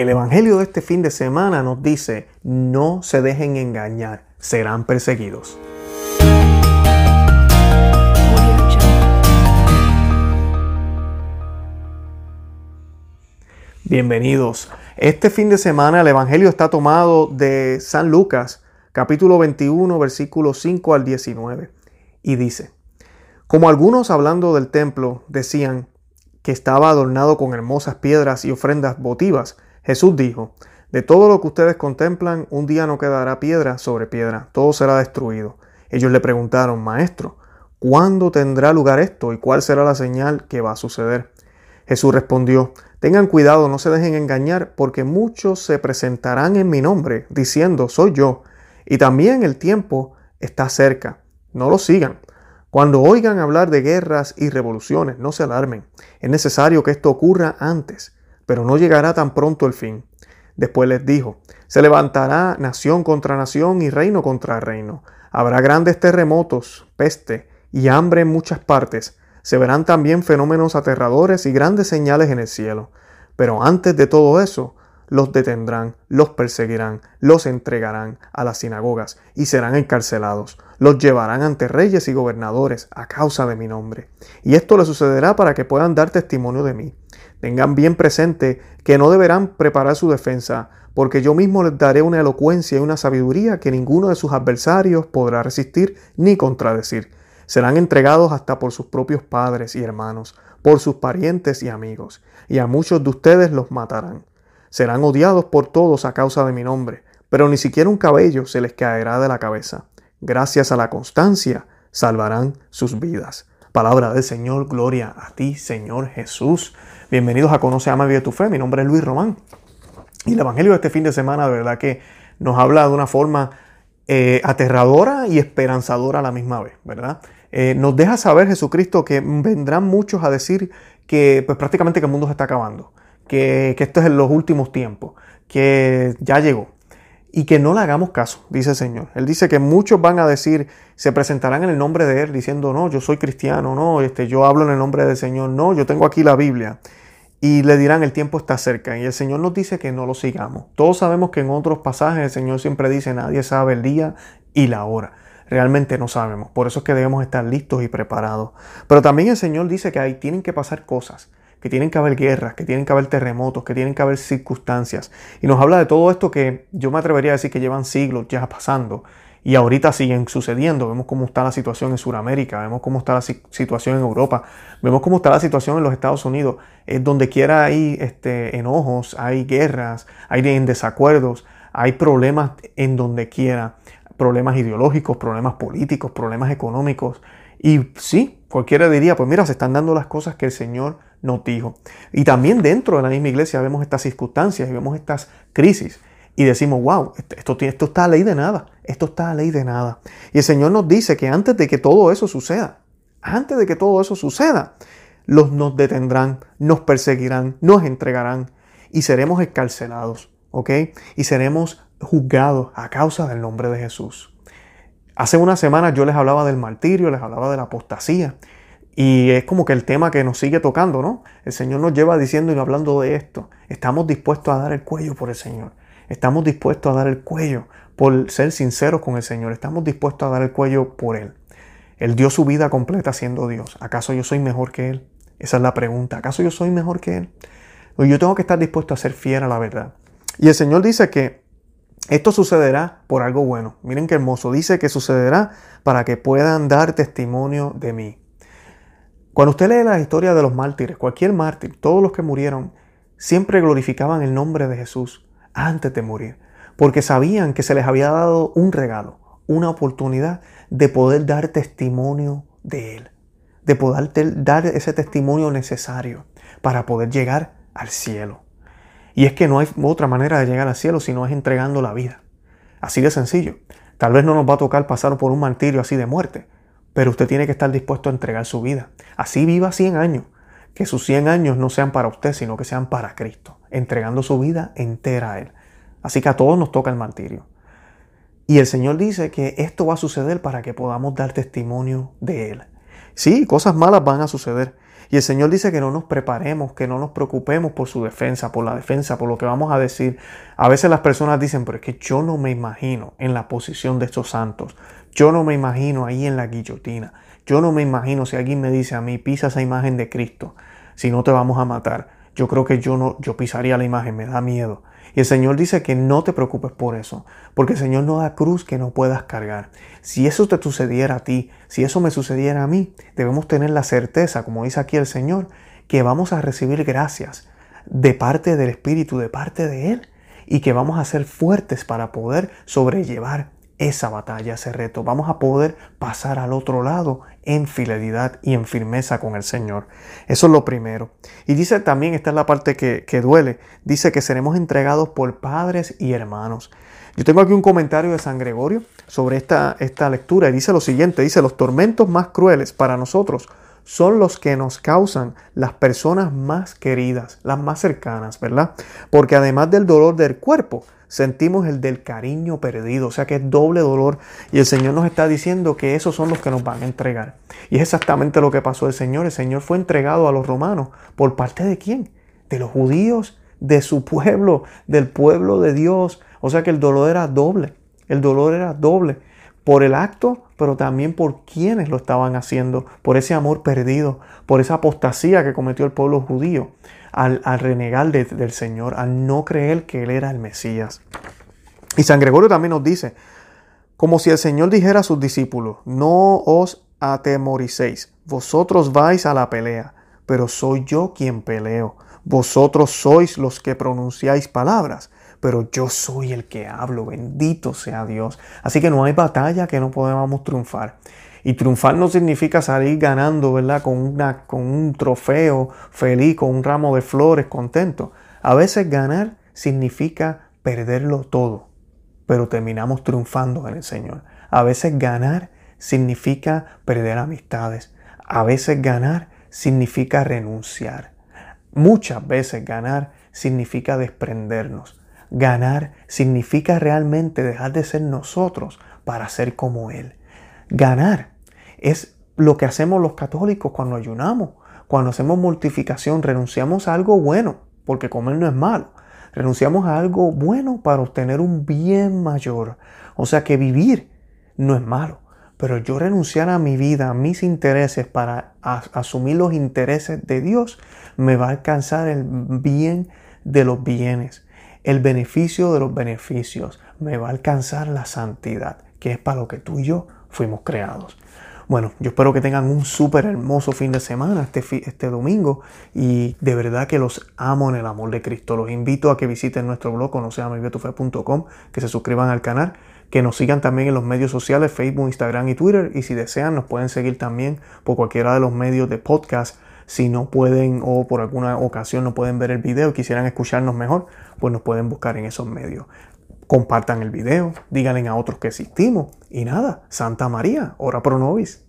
El Evangelio de este fin de semana nos dice, no se dejen engañar, serán perseguidos. Bienvenidos. Este fin de semana el Evangelio está tomado de San Lucas, capítulo 21, versículos 5 al 19, y dice, como algunos hablando del templo decían que estaba adornado con hermosas piedras y ofrendas votivas, Jesús dijo, de todo lo que ustedes contemplan, un día no quedará piedra sobre piedra, todo será destruido. Ellos le preguntaron, Maestro, ¿cuándo tendrá lugar esto y cuál será la señal que va a suceder? Jesús respondió, Tengan cuidado, no se dejen engañar, porque muchos se presentarán en mi nombre, diciendo, soy yo, y también el tiempo está cerca. No lo sigan. Cuando oigan hablar de guerras y revoluciones, no se alarmen. Es necesario que esto ocurra antes pero no llegará tan pronto el fin. Después les dijo, se levantará nación contra nación y reino contra reino. Habrá grandes terremotos, peste y hambre en muchas partes. Se verán también fenómenos aterradores y grandes señales en el cielo. Pero antes de todo eso, los detendrán, los perseguirán, los entregarán a las sinagogas y serán encarcelados. Los llevarán ante reyes y gobernadores a causa de mi nombre. Y esto les sucederá para que puedan dar testimonio de mí. Tengan bien presente que no deberán preparar su defensa, porque yo mismo les daré una elocuencia y una sabiduría que ninguno de sus adversarios podrá resistir ni contradecir. Serán entregados hasta por sus propios padres y hermanos, por sus parientes y amigos, y a muchos de ustedes los matarán. Serán odiados por todos a causa de mi nombre, pero ni siquiera un cabello se les caerá de la cabeza. Gracias a la constancia, salvarán sus vidas. Palabra del Señor, gloria a ti, Señor Jesús. Bienvenidos a Conoce, Ama, Vive tu Fe. Mi nombre es Luis Román. Y el Evangelio de este fin de semana, de verdad que nos habla de una forma eh, aterradora y esperanzadora a la misma vez, ¿verdad? Eh, nos deja saber Jesucristo que vendrán muchos a decir que pues, prácticamente que el mundo se está acabando, que, esto es en los últimos tiempos, que ya llegó y que no le hagamos caso, dice el Señor. Él dice que muchos van a decir, se presentarán en el nombre de Él diciendo, no, yo soy cristiano, no, este, yo hablo en el nombre del Señor, no, yo tengo aquí la Biblia y le dirán el tiempo está cerca. Y el Señor nos dice que no lo sigamos. Todos sabemos que en otros pasajes el Señor siempre dice nadie sabe el día y la hora. Realmente no sabemos. Por eso es que debemos estar listos y preparados. Pero también el Señor dice que ahí tienen que pasar cosas, que tienen que haber guerras, que tienen que haber terremotos, que tienen que haber circunstancias. Y nos habla de todo esto que yo me atrevería a decir que llevan siglos ya pasando y ahorita siguen sucediendo. Vemos cómo está la situación en Sudamérica, vemos cómo está la situación en Europa, vemos cómo está la situación en los Estados Unidos. Es donde quiera hay este, enojos, hay guerras, hay desacuerdos, hay problemas en donde quiera, problemas ideológicos, problemas políticos, problemas económicos. Y sí, cualquiera diría, pues mira, se están dando las cosas que el Señor nos dijo. Y también dentro de la misma iglesia vemos estas circunstancias y vemos estas crisis y decimos, wow, esto, esto está a ley de nada, esto está a ley de nada. Y el Señor nos dice que antes de que todo eso suceda, antes de que todo eso suceda, los nos detendrán, nos perseguirán, nos entregarán y seremos escarcelados, ¿ok? Y seremos juzgados a causa del nombre de Jesús. Hace unas semanas yo les hablaba del martirio, les hablaba de la apostasía. Y es como que el tema que nos sigue tocando, ¿no? El Señor nos lleva diciendo y hablando de esto. Estamos dispuestos a dar el cuello por el Señor. Estamos dispuestos a dar el cuello por ser sinceros con el Señor. Estamos dispuestos a dar el cuello por Él. Él dio su vida completa siendo Dios. ¿Acaso yo soy mejor que Él? Esa es la pregunta. ¿Acaso yo soy mejor que Él? Yo tengo que estar dispuesto a ser fiel a la verdad. Y el Señor dice que esto sucederá por algo bueno. Miren qué hermoso. Dice que sucederá para que puedan dar testimonio de mí. Cuando usted lee la historia de los mártires, cualquier mártir, todos los que murieron, siempre glorificaban el nombre de Jesús antes de morir, porque sabían que se les había dado un regalo, una oportunidad de poder dar testimonio de Él, de poder dar ese testimonio necesario para poder llegar al cielo. Y es que no hay otra manera de llegar al cielo si no es entregando la vida. Así de sencillo. Tal vez no nos va a tocar pasar por un martirio así de muerte, pero usted tiene que estar dispuesto a entregar su vida. Así viva 100 años, que sus 100 años no sean para usted, sino que sean para Cristo, entregando su vida entera a Él. Así que a todos nos toca el martirio. Y el Señor dice que esto va a suceder para que podamos dar testimonio de Él. Sí, cosas malas van a suceder, Y el Señor dice que no nos preparemos, que no nos preocupemos por su defensa, por la defensa, por lo que vamos a decir. A veces las personas dicen, pero es que yo no me imagino en la posición de estos santos. Yo no me imagino ahí en la guillotina. Yo no me imagino si alguien me dice a mí, pisa esa imagen de Cristo, si no te vamos a matar. Yo creo que yo no, yo pisaría la imagen, me da miedo. Y el Señor dice que no te preocupes por eso, porque el Señor no da cruz que no puedas cargar. Si eso te sucediera a ti, si eso me sucediera a mí, debemos tener la certeza, como dice aquí el Señor, que vamos a recibir gracias de parte del Espíritu, de parte de Él, y que vamos a ser fuertes para poder sobrellevar esa batalla, ese reto. Vamos a poder pasar al otro lado en fidelidad y en firmeza con el Señor. Eso es lo primero. Y dice también, esta es la parte que, que duele, dice que seremos entregados por padres y hermanos. Yo tengo aquí un comentario de San Gregorio sobre esta, esta lectura y dice lo siguiente, dice, los tormentos más crueles para nosotros son los que nos causan las personas más queridas, las más cercanas, ¿verdad? Porque además del dolor del cuerpo, sentimos el del cariño perdido, o sea que es doble dolor. Y el Señor nos está diciendo que esos son los que nos van a entregar. Y es exactamente lo que pasó el Señor, el Señor fue entregado a los romanos, ¿por parte de quién? De los judíos, de su pueblo, del pueblo de Dios, o sea que el dolor era doble, el dolor era doble por el acto, pero también por quienes lo estaban haciendo, por ese amor perdido, por esa apostasía que cometió el pueblo judío al, renegar del Señor, al no creer que Él era el Mesías. Y San Gregorio también nos dice, como si el Señor dijera a sus discípulos, no os atemoricéis, vosotros vais a la pelea, pero soy yo quien peleo. Vosotros sois los que pronunciáis palabras, pero yo soy el que hablo, bendito sea Dios. Así que no hay batalla que no podamos triunfar. Y triunfar no significa salir ganando, ¿verdad? Con, una, con un trofeo feliz, con un ramo de flores contento. A veces ganar significa perderlo todo, pero terminamos triunfando en el Señor. A veces ganar significa perder amistades. A veces ganar significa renunciar. Muchas veces ganar significa desprendernos. Ganar significa realmente dejar de ser nosotros para ser como Él. Ganar es lo que hacemos los católicos cuando ayunamos, cuando hacemos mortificación, renunciamos a algo bueno, porque comer no es malo. Renunciamos a algo bueno para obtener un bien mayor. O sea que vivir no es malo. Pero yo renunciar a mi vida, a mis intereses para asumir los intereses de Dios, me va a alcanzar el bien de los bienes, el beneficio de los beneficios, me va a alcanzar la santidad, que es para lo que tú y yo fuimos creados. Bueno, yo espero que tengan un súper hermoso fin de semana este, este domingo y de verdad que los amo en el amor de Cristo. Los invito a que visiten nuestro blog conoceameviatufe.com, que se suscriban al canal, que nos sigan también en los medios sociales Facebook, Instagram y Twitter y si desean nos pueden seguir también por cualquiera de los medios de podcast. Si no pueden o por alguna ocasión no pueden ver el video quisieran escucharnos mejor, pues nos pueden buscar en esos medios compartan el video, díganle a otros que existimos y nada, Santa María, ora pro nobis.